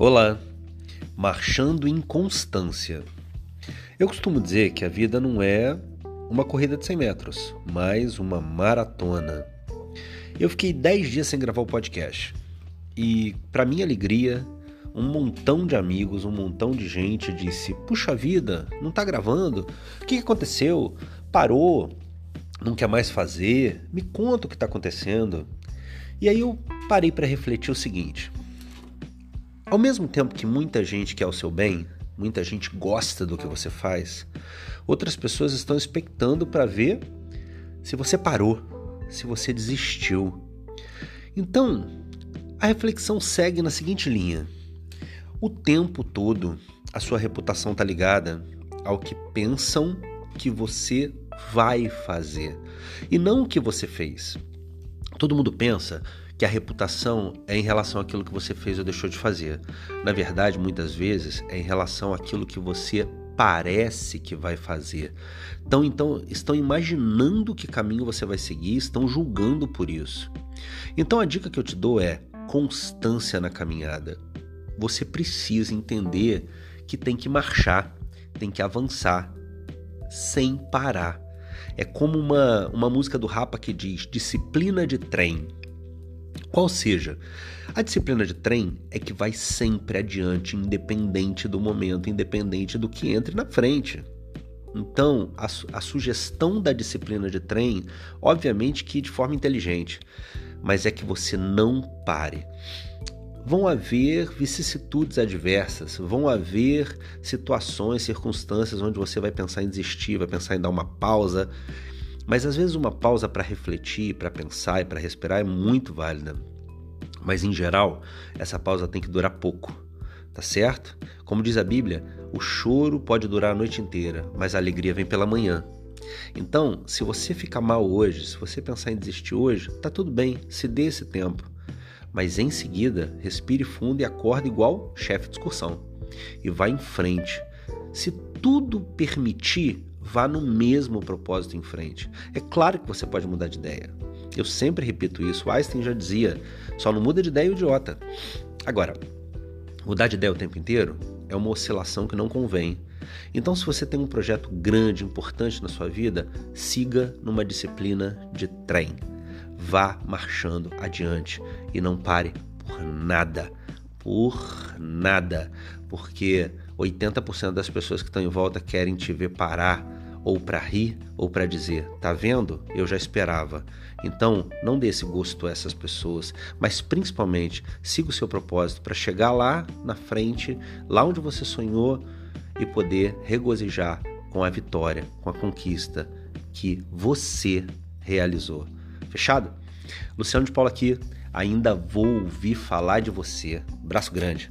Olá, marchando em constância. Eu costumo dizer que a vida não é uma corrida de 100 metros, mas uma maratona. Eu fiquei 10 dias sem gravar o podcast e, para minha alegria, um montão de amigos, um montão de gente disse: Puxa vida, não tá gravando? O que aconteceu? Parou? Não quer mais fazer? Me conta o que está acontecendo. E aí eu parei para refletir o seguinte. Ao mesmo tempo que muita gente quer o seu bem, muita gente gosta do que você faz, outras pessoas estão expectando para ver se você parou, se você desistiu. Então, a reflexão segue na seguinte linha: o tempo todo a sua reputação está ligada ao que pensam que você vai fazer e não o que você fez. Todo mundo pensa que a reputação é em relação àquilo que você fez ou deixou de fazer. Na verdade, muitas vezes é em relação àquilo que você parece que vai fazer. Então, então estão imaginando que caminho você vai seguir, estão julgando por isso. Então a dica que eu te dou é constância na caminhada. Você precisa entender que tem que marchar, tem que avançar sem parar. É como uma, uma música do Rapa que diz disciplina de trem. Qual seja, a disciplina de trem é que vai sempre adiante, independente do momento, independente do que entre na frente. Então, a, a, sugestão da disciplina de trem, obviamente que de forma inteligente, mas é que você não pare. Vão haver vicissitudes adversas, vão haver situações, circunstâncias onde você vai pensar em desistir, vai pensar em dar uma pausa, mas às vezes uma pausa para refletir, para pensar e para respirar é muito válida. Mas em geral, essa pausa tem que durar pouco, tá certo? Como diz a Bíblia, o choro pode durar a noite inteira, mas a alegria vem pela manhã. Então, se você ficar mal hoje, se você pensar em desistir hoje, tá tudo bem, se dê esse tempo. Mas em seguida, respire fundo e acorde igual chefe de excursão. E vá em frente. Se tudo permitir, vá no mesmo propósito em frente. É claro que você pode mudar de ideia. Eu sempre repito isso. Einstein já dizia: só não muda de ideia idiota. Agora, mudar de ideia o tempo inteiro é uma oscilação que não convém. Então, se você tem um projeto grande, importante na sua vida, siga numa disciplina de trem. Vá marchando adiante e não pare por nada. Por nada. Porque 80% das pessoas que estão em volta querem te ver parar ou para rir ou para dizer, tá vendo? Eu já esperava. Então, não dê esse gosto a essas pessoas, mas principalmente siga o seu propósito para chegar lá na frente, lá onde você sonhou e poder regozijar com a vitória, com a conquista que você realizou. Fechado? Luciano de Paula aqui, ainda vou ouvir falar de você. Braço grande.